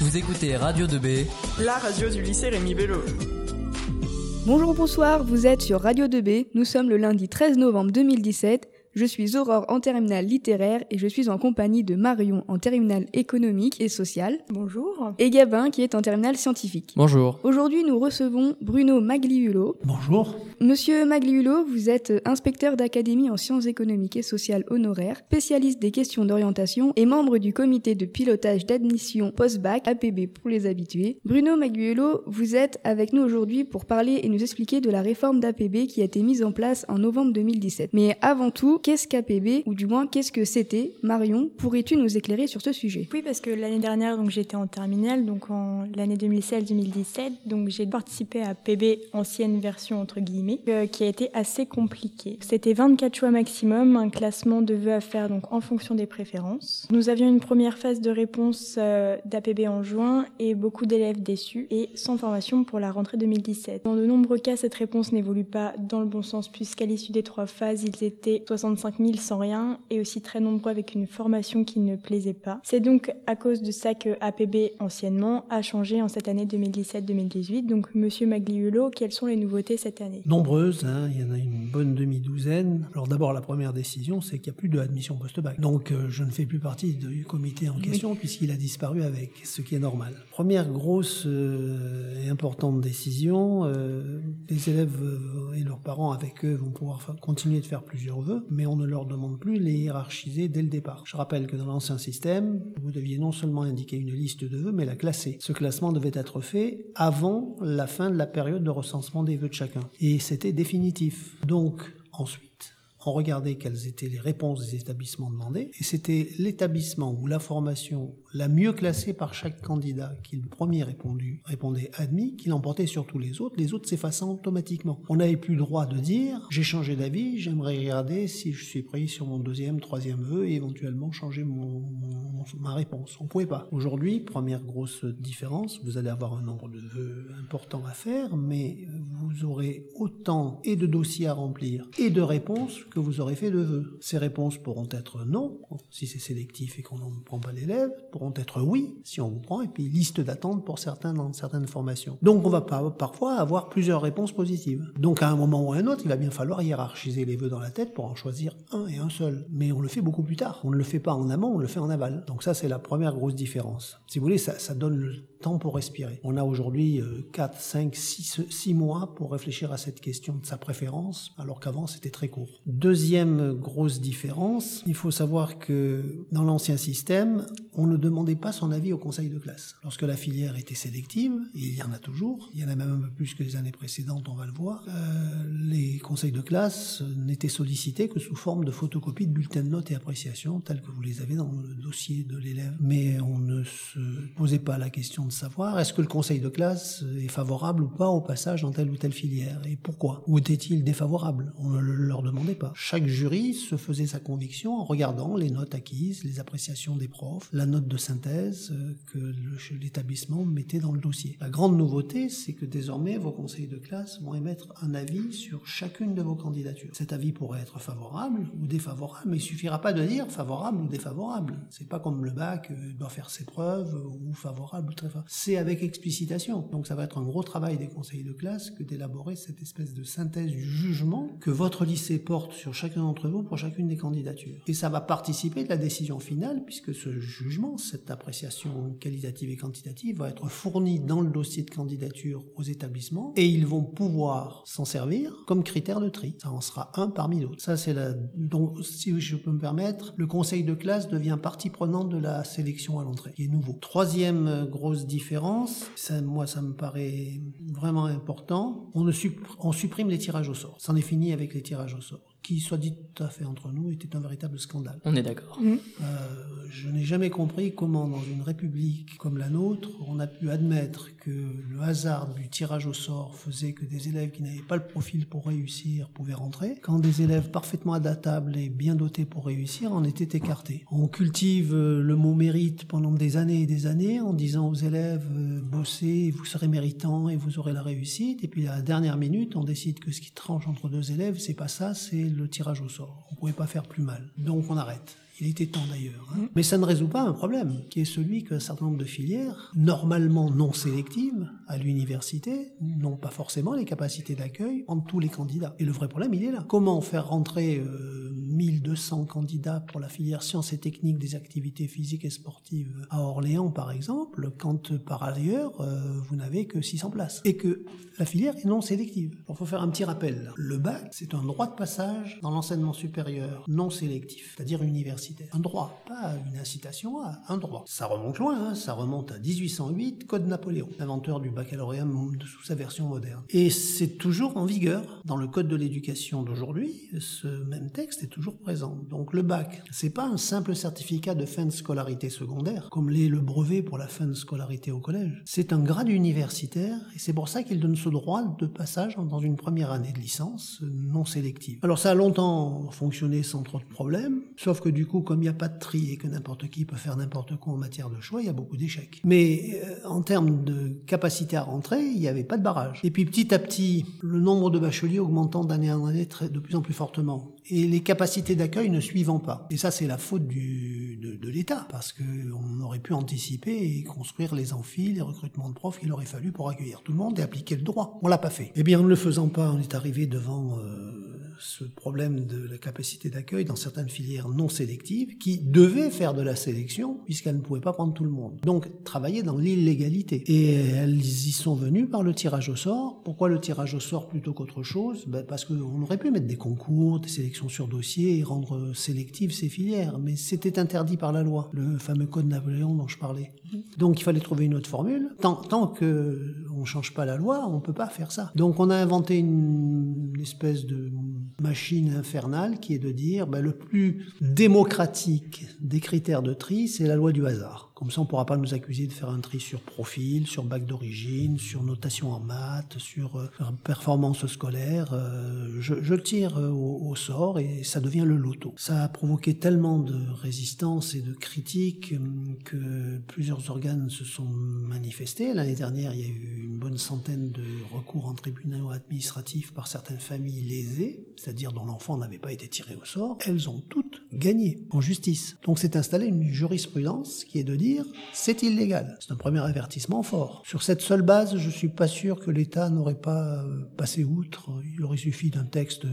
Vous écoutez Radio 2B, la radio du lycée Rémi Bello. Bonjour, bonsoir, vous êtes sur Radio 2B. Nous sommes le lundi 13 novembre 2017. Je suis Aurore en terminale littéraire et je suis en compagnie de Marion en terminale économique et sociale. Bonjour. Et Gabin qui est en terminale scientifique. Bonjour. Aujourd'hui, nous recevons Bruno Magliulo. Bonjour. Monsieur Magliulo, vous êtes inspecteur d'académie en sciences économiques et sociales honoraires, spécialiste des questions d'orientation et membre du comité de pilotage d'admission post-bac APB pour les habitués. Bruno Magliulo, vous êtes avec nous aujourd'hui pour parler et nous expliquer de la réforme d'APB qui a été mise en place en novembre 2017. Mais avant tout, qu'est-ce qu'APB ou du moins qu'est-ce que c'était Marion, pourrais-tu nous éclairer sur ce sujet? Oui, parce que l'année dernière, donc j'étais en terminale, donc en l'année 2016-2017, donc j'ai participé à APB ancienne version entre guillemets euh, qui a été assez compliqué. C'était 24 choix maximum, un classement de vœux à faire donc en fonction des préférences. Nous avions une première phase de réponse euh, d'APB en juin et beaucoup d'élèves déçus et sans formation pour la rentrée 2017. Dans de nombreux cas, cette réponse n'évolue pas dans le bon sens puisqu'à l'issue des trois phases, ils étaient 65 000 sans rien et aussi très nombreux avec une formation qui ne plaisait pas. C'est donc à cause de ça que APB anciennement a changé en cette année 2017-2018. Donc, Monsieur Magliulo, quelles sont les nouveautés cette année? Nombreuses, hein, il y en a une bonne demi-douzaine. Alors d'abord, la première décision, c'est qu'il n'y a plus d'admission post-bac. Donc euh, je ne fais plus partie du comité en question puisqu'il a disparu avec, ce qui est normal. Première grosse euh, et importante décision, euh, les élèves et leurs parents avec eux vont pouvoir continuer de faire plusieurs vœux, mais on ne leur demande plus les hiérarchiser dès le départ. Je rappelle que dans l'ancien système, vous deviez non seulement indiquer une liste de vœux, mais la classer. Ce classement devait être fait avant la fin de la période de recensement des vœux de chacun. Et c'était définitif. Donc, ensuite, on regardait quelles étaient les réponses des établissements demandés, et c'était l'établissement ou la formation la mieux classée par chaque candidat qui le premier répondu répondait admis, qui l'emportait sur tous les autres, les autres s'effaçant automatiquement. On n'avait plus le droit de dire j'ai changé d'avis, j'aimerais regarder si je suis pris sur mon deuxième, troisième vœu et éventuellement changer mon, ma réponse. On pouvait pas. Aujourd'hui, première grosse différence, vous allez avoir un nombre de vœux important à faire, mais vous aurez autant et de dossiers à remplir et de réponses que vous aurez fait de vœux. Ces réponses pourront être non, si c'est sélectif et qu'on ne prend pas l'élève, pourront être oui, si on vous prend, et puis liste d'attente pour certains dans certaines formations. Donc on va parfois avoir plusieurs réponses positives. Donc à un moment ou à un autre, il va bien falloir hiérarchiser les vœux dans la tête pour en choisir un et un seul. Mais on le fait beaucoup plus tard. On ne le fait pas en amont, on le fait en aval. Donc ça, c'est la première grosse différence. Si vous voulez, ça, ça donne le temps pour respirer. On a aujourd'hui 4, 5, 6, 6 mois pour réfléchir à cette question de sa préférence, alors qu'avant c'était très court. Deuxième grosse différence, il faut savoir que dans l'ancien système, on ne demandait pas son avis au conseil de classe. Lorsque la filière était sélective, il y en a toujours, il y en a même un peu plus que les années précédentes, on va le voir, euh, les conseils de classe n'étaient sollicités que sous forme de photocopie de bulletins de notes et appréciations, tels que vous les avez dans le dossier de l'élève. Mais on ne se posait pas la question de savoir est-ce que le conseil de classe est favorable ou pas au passage dans telle ou telle filière, et pourquoi? Ou était-il défavorable? On ne le leur demandait pas. Chaque jury se faisait sa conviction en regardant les notes acquises, les appréciations des profs, la note de synthèse euh, que l'établissement mettait dans le dossier. La grande nouveauté, c'est que désormais, vos conseils de classe vont émettre un avis sur chacune de vos candidatures. Cet avis pourrait être favorable ou défavorable, mais il suffira pas de dire favorable ou défavorable. C'est pas comme le bac, euh, doit faire ses preuves, ou favorable ou très favorable. C'est avec explicitation. Donc ça va être un gros travail des conseils de classe que d'élaborer cette espèce de synthèse du jugement que votre lycée porte sur chacun d'entre vous pour chacune des candidatures. Et ça va participer de la décision finale, puisque ce jugement, cette appréciation qualitative et quantitative va être fournie dans le dossier de candidature aux établissements et ils vont pouvoir s'en servir comme critère de tri. Ça en sera un parmi d'autres. Ça, c'est la, donc, si je peux me permettre, le conseil de classe devient partie prenante de la sélection à l'entrée, qui est nouveau. Troisième grosse différence, ça, moi, ça me paraît vraiment important. On, ne on supprime les tirages au sort. C'en est fini avec les tirages au sort qui, soit dit tout à fait entre nous, était un véritable scandale. On est d'accord. Mmh. Euh, je n'ai jamais compris comment, dans une république comme la nôtre, on a pu admettre que le hasard du tirage au sort faisait que des élèves qui n'avaient pas le profil pour réussir pouvaient rentrer, quand des élèves parfaitement adaptables et bien dotés pour réussir en étaient écartés. On cultive euh, le mot mérite pendant des années et des années en disant aux élèves euh, bossez, vous serez méritant et vous aurez la réussite, et puis à la dernière minute, on décide que ce qui tranche entre deux élèves, c'est pas ça, c'est le tirage au sort. On pouvait pas faire plus mal. Donc on arrête. Il était temps d'ailleurs. Hein. Mais ça ne résout pas un problème, qui est celui qu'un certain nombre de filières, normalement non sélectives, à l'université, n'ont pas forcément les capacités d'accueil entre tous les candidats. Et le vrai problème, il est là. Comment faire rentrer euh, 1200 candidats pour la filière sciences et techniques des activités physiques et sportives à Orléans, par exemple, quand par ailleurs, euh, vous n'avez que 600 places et que la filière est non sélective. Il faut faire un petit rappel. Le bac, c'est un droit de passage dans l'enseignement supérieur non sélectif, c'est-à-dire universitaire. Un droit, pas une incitation à un droit. Ça remonte loin, hein. ça remonte à 1808, Code Napoléon, l'inventeur du baccalauréat sous sa version moderne. Et c'est toujours en vigueur. Dans le Code de l'éducation d'aujourd'hui, ce même texte est toujours Donc le bac, c'est pas un simple certificat de fin de scolarité secondaire, comme l'est le brevet pour la fin de scolarité au collège. C'est un grade universitaire, et c'est pour ça qu'il donne ce droit de passage dans une première année de licence non sélective. Alors ça a longtemps fonctionné sans trop de problèmes, sauf que du coup, comme il n'y a pas de tri et que n'importe qui peut faire n'importe quoi en matière de choix, il y a beaucoup d'échecs. Mais euh, en termes de capacité à rentrer, il n'y avait pas de barrage. Et puis petit à petit, le nombre de bacheliers augmentant d'année en année de plus en plus fortement et les capacités d'accueil ne suivant pas. Et ça, c'est la faute de l'État, parce qu'on aurait pu anticiper et construire les amphis, les recrutements de profs qu'il aurait fallu pour accueillir tout le monde et appliquer le droit. On l'a pas fait. Eh bien, en ne le faisant pas, on est arrivé devant euh, ce problème de la capacité d'accueil dans certaines filières non sélectives qui devaient faire de la sélection puisqu'elles ne pouvaient pas prendre tout le monde. Donc travailler dans l'illégalité. Et elles y sont venues par le tirage au sort. Pourquoi le tirage au sort plutôt qu'autre chose? Ben Parce qu'on aurait pu mettre des concours, des sélections sur dossier et rendre sélectives ces filières, mais c'était interdit par la loi, le fameux code Napoléon dont je parlais. Donc il fallait trouver une autre formule. Tant, tant que on change pas la loi, on peut pas faire ça. Donc on a inventé une, une espèce de machine infernale qui est de dire ben, le plus démocratique des critères de tri, c'est la loi du hasard. Comme ça, on ne pourra pas nous accuser de faire un tri sur profil, sur bac d'origine, sur notation en maths, sur euh, performance scolaire. Euh, je, je, tire euh, au, sort et ça devient le loto. Ça a provoqué tellement de résistance et de critiques hum, que plusieurs organes se sont manifestés. L'année dernière, il y a eu une bonne centaine de recours en tribunaux administratifs par certaines familles lésées, c'est-à-dire dont l'enfant n'avait pas été tiré au sort. Elles ont toutes gagné en justice. Donc s'est installée une jurisprudence qui est de dire c'est illégal. C'est un premier avertissement fort. Sur cette seule base, je suis pas sûr que l'État n'aurait pas passé outre. Il aurait suffi d'un texte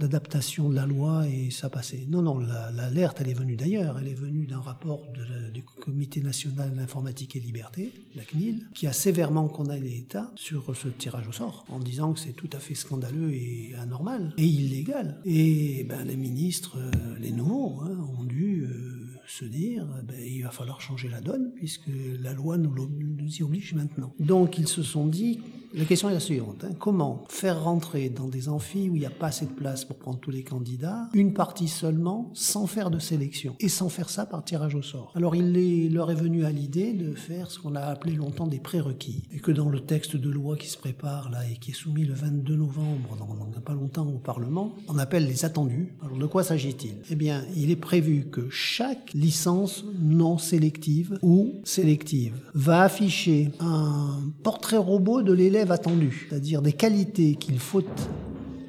d'adaptation de la loi et ça passait. Non, non, l'alerte, la, elle est venue d'ailleurs. Elle est venue d'un rapport du Comité national d'informatique et liberté, la CNIL, qui a sévèrement condamné l'État sur ce tirage au sort, en disant que c'est tout à fait scandaleux et anormal et illégal. Et ben, les ministres, les nouveaux, hein, ont dû euh, se dire ben, il va falloir changer la donne puisque la loi nous, nous y oblige maintenant. Donc ils se sont dit la question est la suivante. Hein. Comment faire rentrer dans des amphis où il n'y a pas assez de place pour prendre tous les candidats, une partie seulement, sans faire de sélection, et sans faire ça par tirage au sort? Alors il leur est venu à l'idée de faire ce qu'on a appelé longtemps des prérequis, et que dans le texte de loi qui se prépare là et qui est soumis le 22 novembre, dans pas longtemps au Parlement, on appelle les attendus. Alors de quoi s'agit-il? Eh bien, il est prévu que chaque licence non sélective ou sélective va afficher un portrait robot de l'élève attendu, c'est-à-dire des qualités qu'il faut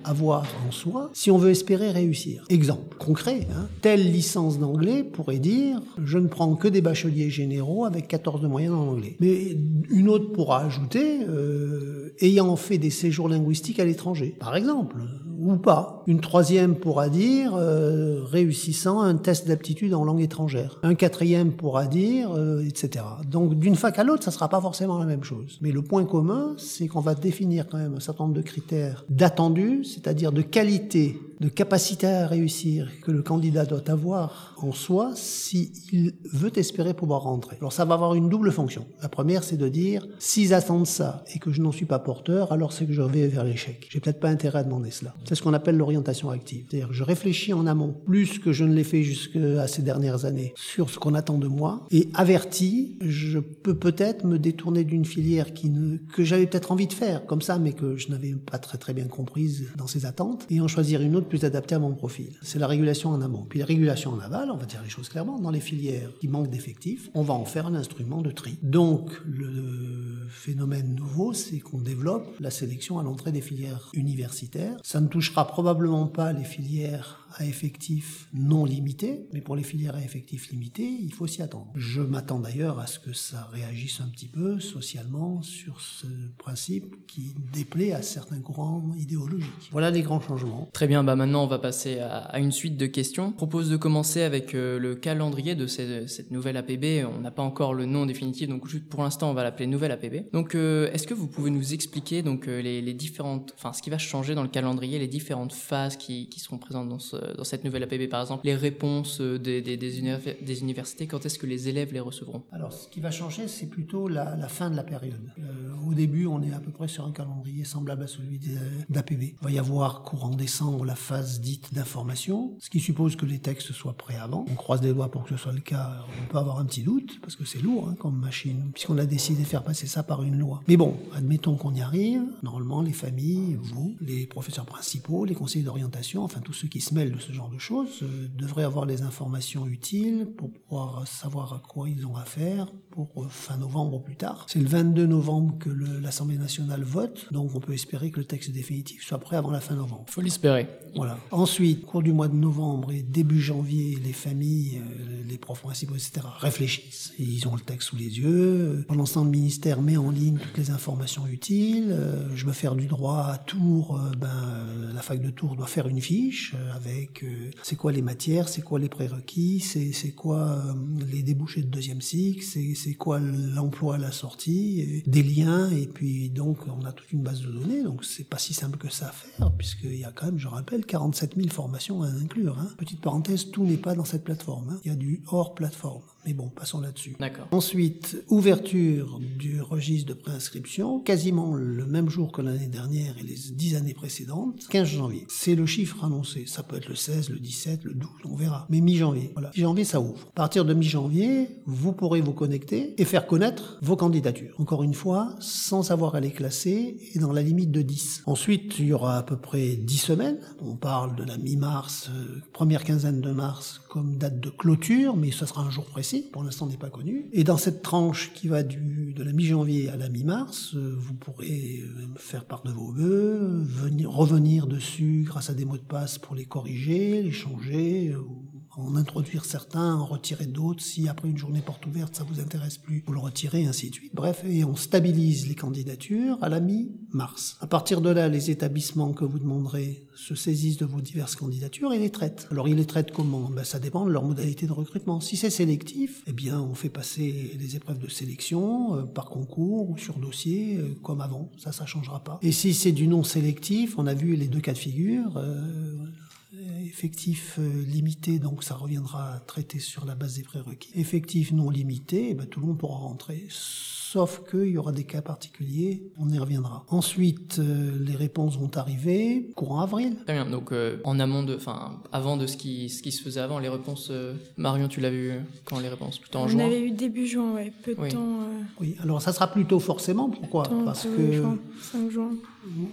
avoir en soi si on veut espérer réussir. Exemple concret, hein, telle licence d'anglais pourrait dire je ne prends que des bacheliers généraux avec 14 de moyenne en anglais. Mais une autre pourra ajouter euh, ayant fait des séjours linguistiques à l'étranger, par exemple, ou pas. Une troisième pourra dire euh, réussissant un test d'aptitude en langue étrangère. Un quatrième pourra dire euh, etc. Donc d'une fac à l'autre, ça sera pas forcément la même chose. Mais le point commun, c'est qu'on va définir quand même un certain nombre de critères d'attendus c'est-à-dire de qualité, de capacité à réussir que le candidat doit avoir en soi s'il veut espérer pouvoir rentrer. Alors ça va avoir une double fonction. La première, c'est de dire, s'ils attendent ça et que je n'en suis pas porteur, alors c'est que je vais vers l'échec. J'ai peut-être pas intérêt à demander cela. C'est ce qu'on appelle l'orientation active. C'est-à-dire je réfléchis en amont, plus que je ne l'ai fait jusqu'à ces dernières années, sur ce qu'on attend de moi, et averti, je peux peut-être me détourner d'une filière qui que j'avais peut-être envie de faire, comme ça, mais que je n'avais pas très très bien comprise dans ses attentes, et en choisir une autre plus adaptée à mon profil. C'est la régulation en amont. Puis la régulation en aval, on va dire les choses clairement, dans les filières qui manquent d'effectifs, on va en faire un instrument de tri. Donc le phénomène nouveau, c'est qu'on développe la sélection à l'entrée des filières universitaires. Ça ne touchera probablement pas les filières à effectifs non limités, mais pour les filières à effectifs limités, il faut s'y attendre. Je m'attends d'ailleurs à ce que ça réagisse un petit peu socialement sur ce principe qui déplaît à certains courants idéologiques. Voilà les grands changements. Très bien, bah maintenant on va passer à, une suite de questions. Je propose de commencer avec euh, le calendrier de cette, nouvelle APB. On n'a pas encore le nom définitif, donc pour l'instant on va l'appeler nouvelle APB. Donc euh, est-ce que vous pouvez nous expliquer donc euh, les, différentes, enfin ce qui va changer dans le calendrier, les différentes phases qui, seront présentes dans, dans, cette nouvelle APB, par exemple les réponses des, des, universités, quand est-ce que les élèves les recevront? Alors ce qui va changer, c'est plutôt la, fin de la période. au début, on est à peu près sur un calendrier semblable à celui d'APB. Il va y avoir courant décembre la phase dite d'information, ce qui suppose que les textes soient prêts avant. On croise les doigts pour que ce soit le cas. On peut avoir un petit doute parce que c'est lourd hein, comme machine, puisqu'on a décidé de faire passer ça par une loi. Mais bon, admettons qu'on y arrive. Normalement, les familles, vous, les professeurs principaux, les conseillers d'orientation, enfin tous ceux qui se mêlent de ce genre de choses, euh, devraient avoir les informations utiles pour pouvoir savoir à quoi ils ont affaire pour euh, fin novembre ou plus tard. C'est le 22 novembre que l'Assemblée nationale vote, donc on peut espérer que le texte définitif soit prêt avant la fin novembre. Faut l'espérer. Voilà. Ensuite, au cours du mois de novembre et début janvier, les familles, euh, les profs principaux, etc., réfléchissent. Ils ont le texte sous les yeux. Pendant ce temps, le ministère met en ligne toutes les informations utiles. Euh, je veux faire du droit à Tours. Ben, la fac de Tours doit faire une fiche avec c'est quoi les matières, c'est quoi les prérequis, c'est quoi les débouchés de deuxième cycle, c'est c'est quoi l'emploi la sortie, des liens, et puis donc on a toute une base de données, donc c'est pas si simple que ça à faire, puisqu'il y a quand même, je rappelle, 47 000 formations à inclure. Hein. Petite parenthèse, tout n'est pas dans cette plateforme, hein. il y a du hors plateforme. Mais bon, passons là-dessus. D'accord. Ensuite, ouverture du registre de préinscription, quasiment le même jour que l'année dernière et les dix années précédentes, 15 janvier. C'est le chiffre annoncé. Ça peut être le 16, le 17, le 12, on verra. Mais mi-janvier. Voilà. Mi-janvier, ça ouvre. À partir de mi-janvier, vous pourrez vous connecter et faire connaître vos candidatures. Encore une fois, sans avoir à les classer et dans la limite de 10. Ensuite, il y aura à peu près 10 semaines. On parle de la mi-mars, euh, première quinzaine de mars comme date de clôture, mais ce sera un jour précis pour l'instant n'est pas connu. Et dans cette tranche qui va du, de la mi-janvier à la mi-mars, euh, vous pourrez euh, faire part de vos vœux, venir, revenir dessus grâce à des mots de passe pour les corriger, les changer, euh, en introduire certains, en retirer d'autres. Si après une journée porte ouverte, ça vous intéresse plus, vous le retirez, ainsi de suite. Bref, et on stabilise les candidatures à la mi-mars. À partir de là, les établissements que vous demanderez se saisissent de vos diverses candidatures et les traitent. Alors ils les traitent comment? Ben, Ça dépend de leur modalité de recrutement. Si c'est sélectif, eh bien on fait passer les épreuves de sélection euh, par concours ou sur dossier euh, comme avant. Ça, ça changera pas. Et si c'est du non sélectif, on a vu les deux cas de figure. Euh, effectif euh, limité, donc ça reviendra à traiter sur la base des prérequis. Effectif non limité, eh ben, tout le monde pourra rentrer sauf qu'il y aura des cas particuliers, on y reviendra. Ensuite, euh, les réponses vont arriver courant avril. Très bien, donc euh, en amont de, enfin, avant de ce qui, ce qui se faisait avant, les réponses, Marion, tu l'as vu quand les réponses? Plutôt en on juin? On avait eu début juin, ouais, peu de temps. Oui, alors ça sera plutôt forcément, pourquoi? Parce que... Juin, 5 juin.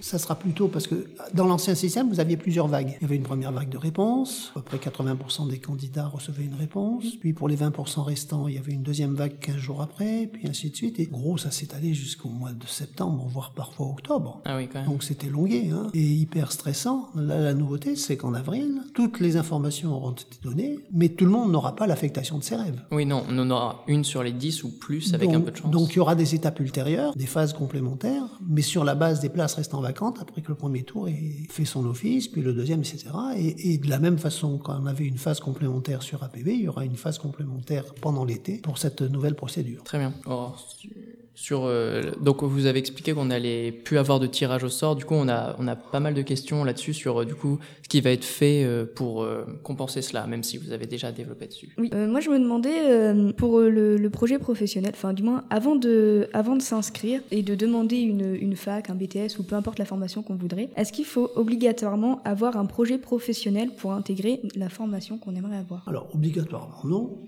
Ça sera plutôt parce que dans l'ancien système, vous aviez plusieurs vagues. Il y avait une première vague de réponses, à peu près 80% des candidats recevaient une réponse. Puis pour les 20% restants, il y avait une deuxième vague 15 jours après, puis ainsi de suite. Et gros, ça s'est allé jusqu'au mois de septembre, voire parfois octobre. Ah oui, quand même. Donc c'était longué hein, et hyper stressant. Là, la nouveauté, c'est qu'en avril, toutes les informations auront été données, mais tout le monde n'aura pas l'affectation de ses rêves. Oui, non, on en aura une sur les 10 ou plus avec un peu de chance. Donc il y aura des étapes ultérieures, des phases complémentaires, mais sur la base des places restant vacantes après que le premier tour ait fait son office, puis le deuxième, etc. Et, de la même façon, quand on avait une phase complémentaire sur APB, il y aura une phase complémentaire pendant l'été pour cette nouvelle procédure. Très bien. Oh, sur, euh, donc vous avez expliqué qu'on allait plus avoir de tirage au sort. Du coup, on a, on a pas mal de questions là-dessus sur euh, du coup ce qui va être fait euh, pour compenser cela, même si vous avez déjà développé dessus. Oui, moi je me demandais pour le, projet professionnel, enfin du moins avant de, avant de s'inscrire et de demander une, une fac, un BTS ou peu importe la formation qu'on voudrait, est-ce qu'il faut obligatoirement avoir un projet professionnel pour intégrer la formation qu'on aimerait avoir? Alors obligatoirement non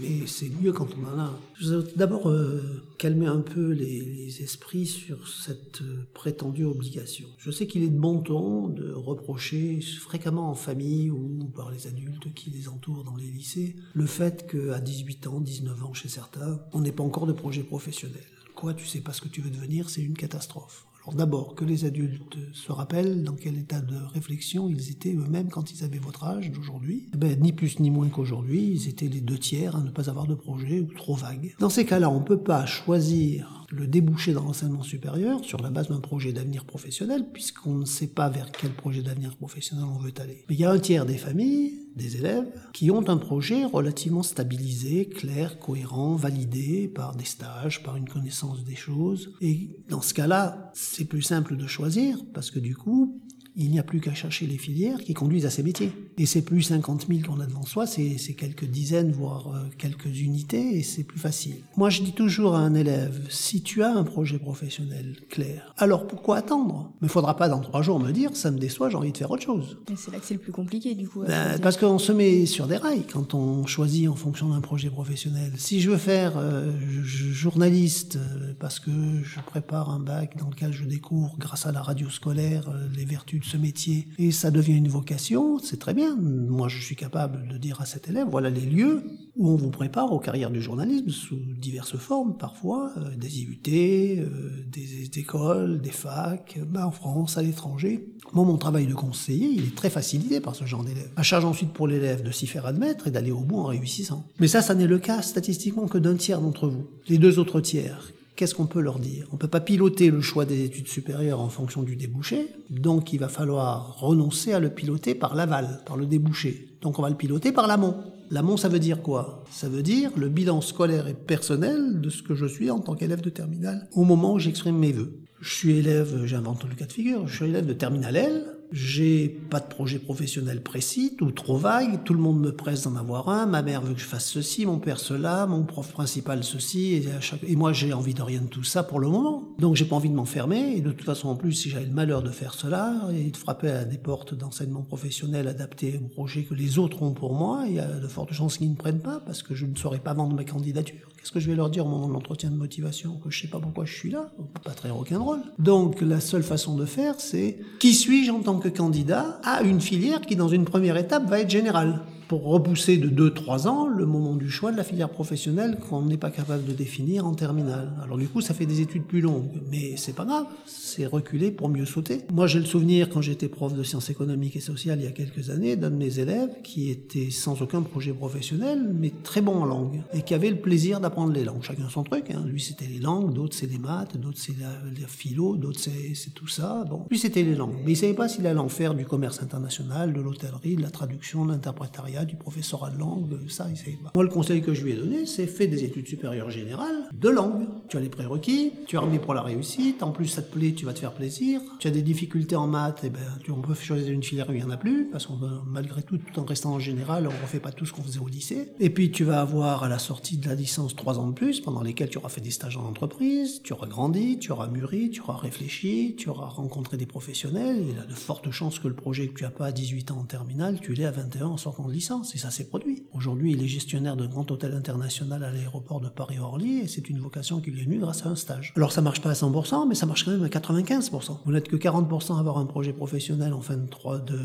mais c'est mieux quand on en a. Je vais d'abord euh, calmer un peu les, esprits sur cette euh, prétendue obligation. Je sais qu'il est de bon ton de reprocher fréquemment en famille ou par les adultes qui les entourent dans les lycées le fait qu'à 18 ans, 19 ans chez certains, on n'ait pas encore de projet professionnel. Quoi, tu sais pas ce que tu veux devenir, c'est une catastrophe. D'abord, que les adultes se rappellent dans quel état de réflexion ils étaient eux-mêmes quand ils avaient votre âge d'aujourd'hui. Eh ben, ni plus ni moins qu'aujourd'hui, ils étaient les deux tiers à ne pas avoir de projet ou trop vague. Dans ces cas-là, on ne peut pas choisir le déboucher dans l'enseignement supérieur sur la base d'un projet d'avenir professionnel, puisqu'on ne sait pas vers quel projet d'avenir professionnel on veut aller. Mais il y a un tiers des familles, des élèves, qui ont un projet relativement stabilisé, clair, cohérent, validé par des stages, par une connaissance des choses. Et dans ce cas-là, c'est plus simple de choisir, parce que du coup, il n'y a plus qu'à chercher les filières qui conduisent à ces métiers. Et c'est plus 50 000 qu'on a devant soi, c'est quelques dizaines, voire euh, quelques unités, et c'est plus facile. Moi, je dis toujours à un élève, si tu as un projet professionnel clair, alors pourquoi attendre? Mais il faudra pas dans trois jours me dire, ça me déçoit, j'ai envie de faire autre chose. c'est là que c'est le plus compliqué, du coup. Ben, parce qu'on se met sur des rails quand on choisit en fonction d'un projet professionnel. Si je veux faire euh, journaliste euh, parce que je prépare un bac dans lequel je découvre, grâce à la radio scolaire, les vertus ce métier et ça devient une vocation, c'est très bien. Moi, je suis capable de dire à cet élève, voilà les lieux où on vous prépare aux carrières du journalisme sous diverses formes, parfois euh, des IUT, euh, des, écoles, des facs, bah, en France, à l'étranger. Moi, mon travail de conseiller, il est très facilité par ce genre d'élève. À charge ensuite pour l'élève de s'y faire admettre et d'aller au bout en réussissant. Mais ça, ça n'est le cas statistiquement que d'un tiers d'entre vous. Les deux autres tiers qu'est-ce qu'on peut leur dire? On ne peut pas piloter le choix des études supérieures en fonction du débouché, donc il va falloir renoncer à le piloter par l'aval, par le débouché. Donc on va le piloter par l'amont. L'amont, ça veut dire quoi? Ça veut dire le bilan scolaire et personnel de ce que je suis en tant qu'élève de terminale au moment où j'exprime mes vœux. Je suis élève, j'invente le cas de figure, je suis élève de terminale L, j'ai pas de projet professionnel précis, tout trop vague, tout le monde me presse d'en avoir un, ma mère veut que je fasse ceci, mon père cela, mon prof principal ceci, et, et moi j'ai envie de rien de tout ça pour le moment. Donc j'ai pas envie de m'enfermer, et de toute façon en plus si j'avais le malheur de faire cela, et de frapper à des portes d'enseignement professionnel adaptées au projet que les autres ont pour moi, il y a de fortes chances qu'ils ne prennent pas, parce que je ne saurais pas vendre ma candidature. Qu'est-ce que je vais leur dire au moment de l'entretien de motivation Que je sais pas pourquoi je suis là Pas très rock'n'roll. Donc la seule façon de faire, c'est qui suis-je en tant que candidat à une filière qui, dans une première étape, va être générale? Pour repousser de 2-3 ans le moment du choix de la filière professionnelle qu'on n'est pas capable de définir en terminale. Alors du coup, ça fait des études plus longues, mais c'est pas grave, c'est reculer pour mieux sauter. Moi, j'ai le souvenir, quand j'étais prof de sciences économiques et sociales il y a quelques années, d'un de mes élèves qui était sans aucun projet professionnel, mais très bon en langue, et qui avait le plaisir d'apprendre les langues. Chacun son truc, hein. lui c'était les langues, d'autres c'est les maths, d'autres c'est la, philo, d'autres c'est tout ça. Bon, lui c'était les langues, mais il savait pas s'il allait en faire du commerce international, de l'hôtellerie, de la traduction, de l'interprétariat, du professorat de langue, ça, savait pas. Moi, le conseil que je lui ai donné, c'est fais des études supérieures générales de langue. Tu as les prérequis, tu as remis pour la réussite, en plus ça te plaît, tu vas te faire plaisir. Tu as des difficultés en maths, et eh ben, tu, on peut choisir une filière où il n'y en a plus, parce qu'on malgré tout, tout en restant en général, on refait pas tout ce qu'on faisait au lycée. Et puis tu vas avoir à la sortie de la licence trois ans de plus, pendant lesquels tu auras fait des stages en entreprise, tu auras grandi, tu auras mûri, tu auras réfléchi, tu auras rencontré des professionnels. Il y a de fortes chances que le projet que tu as pas à 18 ans en terminale, tu l'aies à 21 en sortant de licence et ça s'est produit. Aujourd'hui, il est gestionnaire d'un grand hôtel international à l'aéroport de Paris-Orly et c'est une vocation qui lui est venue grâce à un stage. Alors ça marche pas à 100%, mais ça marche quand même à 95%. Vous n'êtes que 40% à avoir un projet professionnel en fin de, 3, de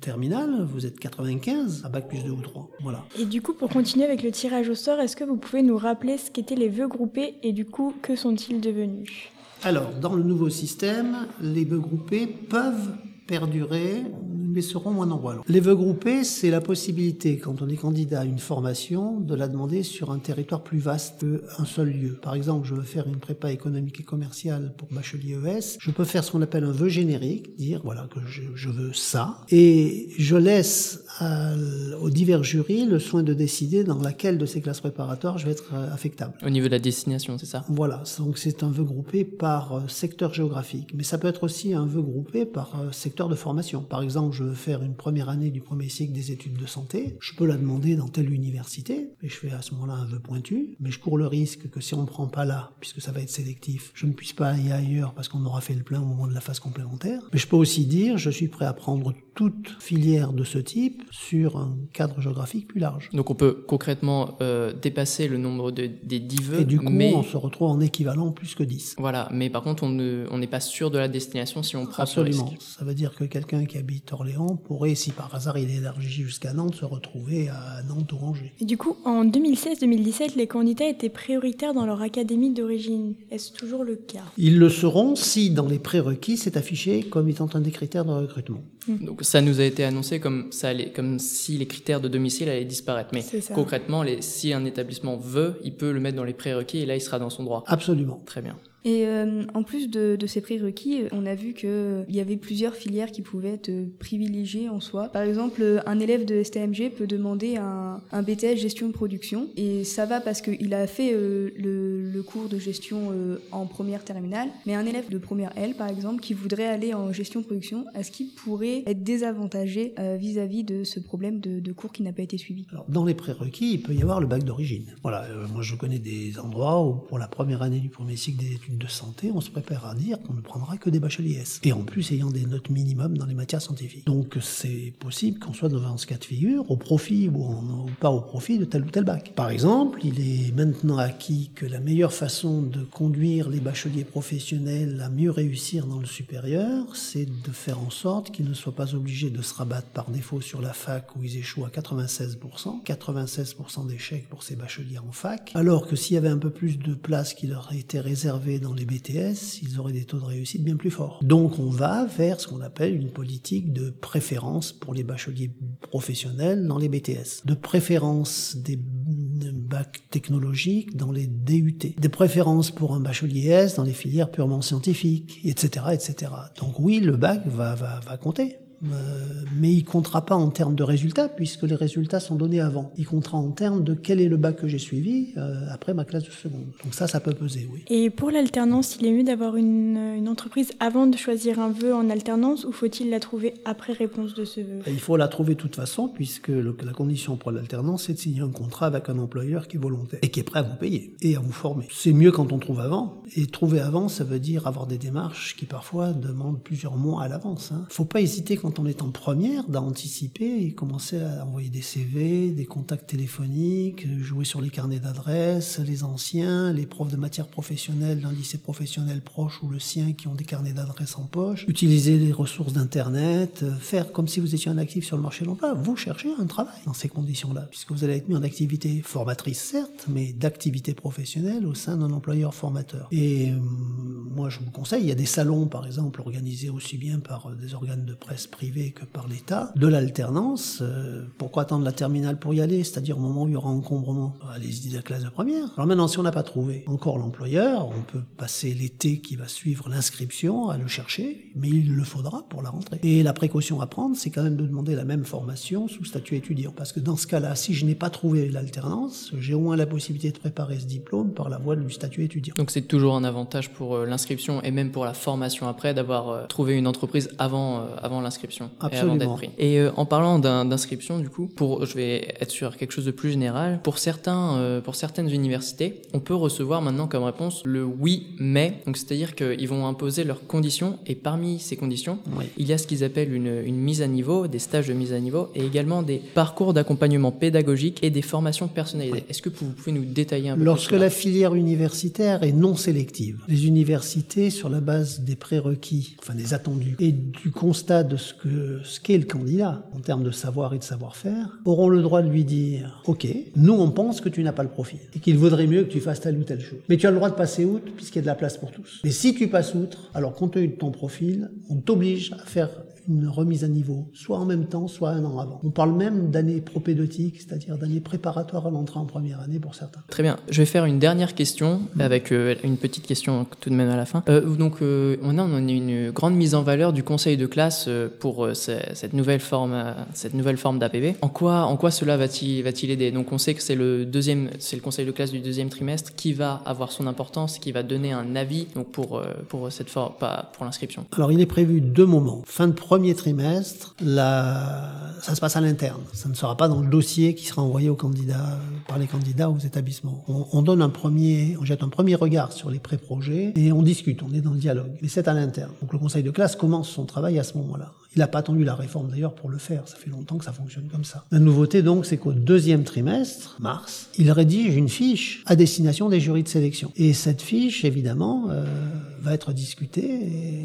terminale, vous êtes 95 à bac plus 2 ou 3. Voilà. Et du coup, pour continuer avec le tirage au sort, est-ce que vous pouvez nous rappeler ce qu'étaient les vœux groupés et du coup, que sont-ils devenus? Alors, dans le nouveau système, les vœux groupés peuvent perdurer, mais seront moins nombreux. les vœux groupés, c'est la possibilité, quand on est candidat à une formation, de la demander sur un territoire plus vaste qu'un seul lieu. Par exemple, je veux faire une prépa économique et commerciale pour bachelier ES, je peux faire ce qu'on appelle un vœu générique, dire voilà que je, veux ça, et je laisse aux divers jurys le soin de décider dans laquelle de ces classes préparatoires je vais être euh, affectable. Au niveau de la destination, c'est ça? Voilà, donc c'est un vœu groupé par euh, secteur géographique, mais ça peut être aussi un vœu groupé par euh, secteur de formation. Par exemple, je veux faire une première année du premier cycle des études de santé, je peux la demander dans telle université, et je fais à ce moment-là un vœu pointu, mais je cours le risque que si on ne prend pas là, puisque ça va être sélectif, je ne puisse pas aller ailleurs parce qu'on aura fait le plein au moment de la phase complémentaire. Mais je peux aussi dire, je suis prêt à prendre toute filière de ce type sur un cadre géographique plus large. Donc on peut concrètement euh, dépasser le nombre de, des 10 vœux. Et du coup, on se retrouve en équivalent plus que 10. Voilà, mais par contre, on n'est pas sûr de la destination si on prend Absolument. Ce risque. Ça veut dire que quelqu'un qui habite Orléans Napoléon pourrait, si par hasard il élargit jusqu'à Nantes, se retrouver à Nantes ou Angers. Et du coup, en 2016-2017, les candidats étaient prioritaires dans leur académie d'origine. Est-ce toujours le cas? Ils le seront si dans les prérequis c'est affiché comme étant un des critères de recrutement. Donc ça nous a été annoncé comme ça allait, comme si les critères de domicile allaient disparaître. Mais concrètement, les, si un établissement veut, il peut le mettre dans les prérequis et là il sera dans son droit. Absolument. Très bien. Et euh, en plus de, de ces prérequis, on a vu qu'il y avait plusieurs filières qui pouvaient être privilégiées en soi. Par exemple, un élève de STMG peut demander un, un BTS gestion de production. Et ça va parce qu'il a fait euh, le, le cours de gestion euh, en première terminale. Mais un élève de première L, par exemple, qui voudrait aller en gestion de production, est-ce qu'il pourrait être désavantagé euh, vis-à-vis de ce problème de, de cours qui n'a pas été suivi? Alors, dans les prérequis, il peut y avoir le bac d'origine. Voilà, euh, moi je connais des endroits où pour la première année du premier cycle des études de santé, on se prépare à dire qu'on ne prendra que des bacheliers. Et en plus ayant des notes minimum dans les matières scientifiques. Donc c'est possible qu'on soit devant ce cas de figure au profit ou, pas au profit de tel ou tel bac. Par exemple, il est maintenant acquis que la meilleure façon de conduire les bacheliers professionnels à mieux réussir dans le supérieur, c'est de faire en sorte qu'ils ne soient pas obligés de se rabattre par défaut sur la fac où ils échouent à 96%, 96% d'échecs pour ces bacheliers en fac, alors que s'il y avait un peu plus de places qui leur étaient réservées dans les BTS, ils auraient des taux de réussite bien plus forts. Donc on va vers ce qu'on appelle une politique de préférence pour les bacheliers professionnels dans les BTS, de préférence des bacs technologiques dans les DUT, des préférences pour un bachelier S dans les filières purement scientifiques, etc., etc. Donc oui, le bac va, va, va compter. Euh, mais il comptera pas en termes de résultats puisque les résultats sont donnés avant. Il comptera en termes de quel est le bac que j'ai suivi euh, après ma classe de seconde. Donc ça, ça peut peser, oui. Et pour l'alternance, il est mieux d'avoir une, une entreprise avant de choisir un vœu en alternance ou faut-il la trouver après réponse de ce vœu? Et il faut la trouver de toute façon puisque le- la condition pour l'alternance, c'est de signer un contrat avec un employeur qui est volontaire et qui est prêt à vous payer et à vous former. C'est mieux quand on trouve avant. Et trouver avant, ça veut dire avoir des démarches qui parfois demandent plusieurs mois à l'avance. Hein. Faut pas hésiter quand on est en première d'anticiper et commencer à envoyer des CV, des contacts téléphoniques, jouer sur les carnets d'adresses, les anciens, les profs de matière professionnelle d'un lycée professionnel proche ou le sien qui ont des carnets d'adresses en poche, utiliser les ressources d'internet, faire comme si vous étiez un actif sur le marché de l'emploi, vous cherchez un travail dans ces conditions-là, puisque vous allez être mis en activité formatrice certes, mais d'activité professionnelle au sein d'un employeur formateur. Et euh, moi je vous conseille, il y a des salons par exemple organisés aussi bien par euh, des organes de presse privés que par l'État, de l'alternance. euh, pourquoi attendre la terminale pour y aller? C'est-à-dire au moment où il y aura encombrement. Allez-y de la classe de première. Alors maintenant, si on n'a pas trouvé encore l'employeur, on peut passer l'été qui va suivre l'inscription à le chercher, mais il le faudra pour la rentrée. Et la précaution à prendre, c'est quand même de demander la même formation sous statut étudiant. Parce que dans ce cas-là, si je n'ai pas trouvé l'alternance, j'ai au moins la possibilité de préparer ce diplôme par la voie du statut étudiant. Donc c'est toujours un avantage pour euh, l'inscription et même pour la formation après d'avoir euh, trouvé une entreprise avant, euh, avant l'inscription et avant Absolument. d'être pris. Et euh, en parlant d'inscription du coup, pour je vais être sur quelque chose de plus général, pour certains euh, pour certaines universités, on peut recevoir maintenant comme réponse le oui mais. Donc c'est-à-dire qu'ils vont imposer leurs conditions et parmi ces conditions, Oui. il y a ce qu'ils appellent une, une mise à niveau, des stages de mise à niveau et également des parcours d'accompagnement pédagogique et des formations personnalisées. Est-ce que vous pouvez nous détailler un peu Lorsque la filière universitaire est non sélective, les universités, sur la base des prérequis, enfin des attendus, et du constat de ce que ce qu'est le candidat en termes de savoir et de savoir-faire, auront le droit de lui dire OK, nous on pense que tu n'as pas le profil et qu'il vaudrait mieux que tu fasses telle ou telle chose. Mais tu as le droit de passer outre puisqu'il y a de la place pour tous. Mais si tu passes outre, alors compte tenu de ton profil, on t'oblige à faire une remise à niveau, soit en même temps, soit un an avant. On parle même d'années propédotiques, c'est-à-dire d'années préparatoires à l'entrée en première année pour certains. Très bien. Je vais faire une dernière question avec euh, une petite question tout de même à la fin. Euh, donc, euh, on a, on a une grande mise en valeur du conseil de classe euh, pour ce- cette nouvelle forme, cette nouvelle forme d'APB. En quoi, en quoi cela va-t-il, va-t-il aider? Donc, on sait que c'est le deuxième, c'est le conseil de classe du deuxième trimestre qui va avoir son importance, qui va donner un avis donc pour pour cette forme, pas pour l'inscription. Alors, il est prévu deux moments. Fin de premier trimestre, la... ça se passe à l'interne. Ça ne sera pas dans le dossier qui sera envoyé aux candidats, euh, par les candidats aux établissements. On, on donne un premier, on jette un premier regard sur les pré-projets et on discute, on est dans le dialogue. Mais c'est à l'interne. Donc, le conseil de classe commence son travail à ce moment-là. Il n'a pas attendu la réforme d'ailleurs pour le faire. Ça fait longtemps que ça fonctionne comme ça. La nouveauté donc, c'est qu'au deuxième trimestre, mars, il rédige une fiche à destination des jurys de sélection. Et cette fiche, évidemment, euh, va être discutée et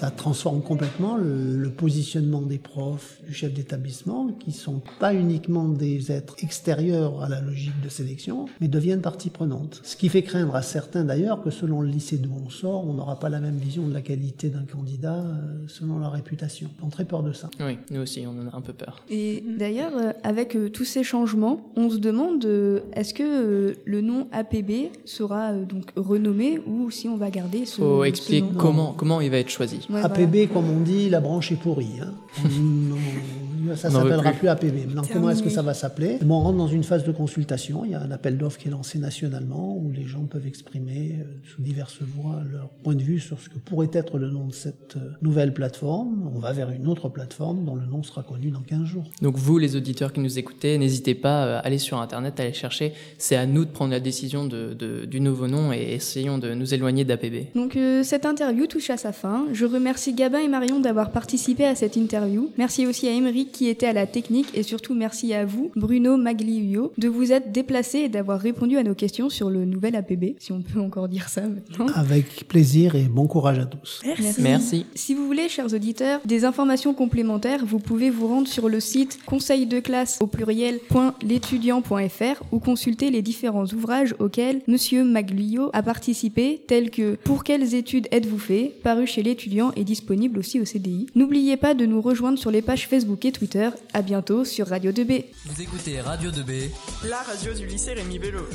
Ça transforme complètement le, le positionnement des profs, du chef d'établissement, qui sont pas uniquement des êtres extérieurs à la logique de sélection, mais deviennent partie prenante. Ce qui fait craindre à certains d'ailleurs que selon le lycée d'où on sort, on n'aura pas la même vision de la qualité d'un candidat euh, selon la réputation. On a très peur de ça. Oui, nous aussi, on en a un peu peur. Et d'ailleurs, euh, avec euh, tous ces changements, on se demande est-ce que le nom APB sera donc renommé ou si on va garder ce, Faut ce expliquer nom? comment, comment il va être choisi. Ouais, APB, comme on dit, la branche est pourrie. Hein. On n'en veut s'appellera plus. plus. APB. Maintenant, comment est-ce que ça va s'appeler? Bon, On rentre dans une phase de consultation. Il y a un appel d'offres qui est lancé nationalement où les gens peuvent exprimer euh, sous diverses voies leur point de vue sur ce que pourrait être le nom de cette euh, nouvelle plateforme. On va vers une autre plateforme dont le nom sera connu dans 15 jours. Donc vous, les auditeurs qui nous écoutez, n'hésitez pas à aller sur Internet, à aller chercher. C'est à nous de prendre la décision de, de- du nouveau nom et essayons de nous éloigner d'APB. Donc euh, cette interview touche à sa fin. Je remercie Gabin et Marion d'avoir participé à cette interview. Merci aussi à Émeric qui était à la technique et surtout merci à vous, Bruno Magliuio, de vous être déplacé et d'avoir répondu à nos questions sur le nouvel APB, si on peut encore dire ça maintenant. Avec plaisir et bon courage à tous. Merci. Merci. Si vous voulez, chers auditeurs, des informations complémentaires, vous pouvez vous rendre sur le site conseil de classe au pluriel .l'étudiant.fr ou consulter les différents ouvrages auxquels Monsieur Maglio a participé, tels que Pour quelles études êtes-vous fait, paru chez l'étudiant et disponible aussi au CDI. N'oubliez pas de nous rejoindre sur les pages Facebook et Twitter. À bientôt sur Radio 2B. Vous écoutez Radio 2B. La radio du lycée Rémi Bello.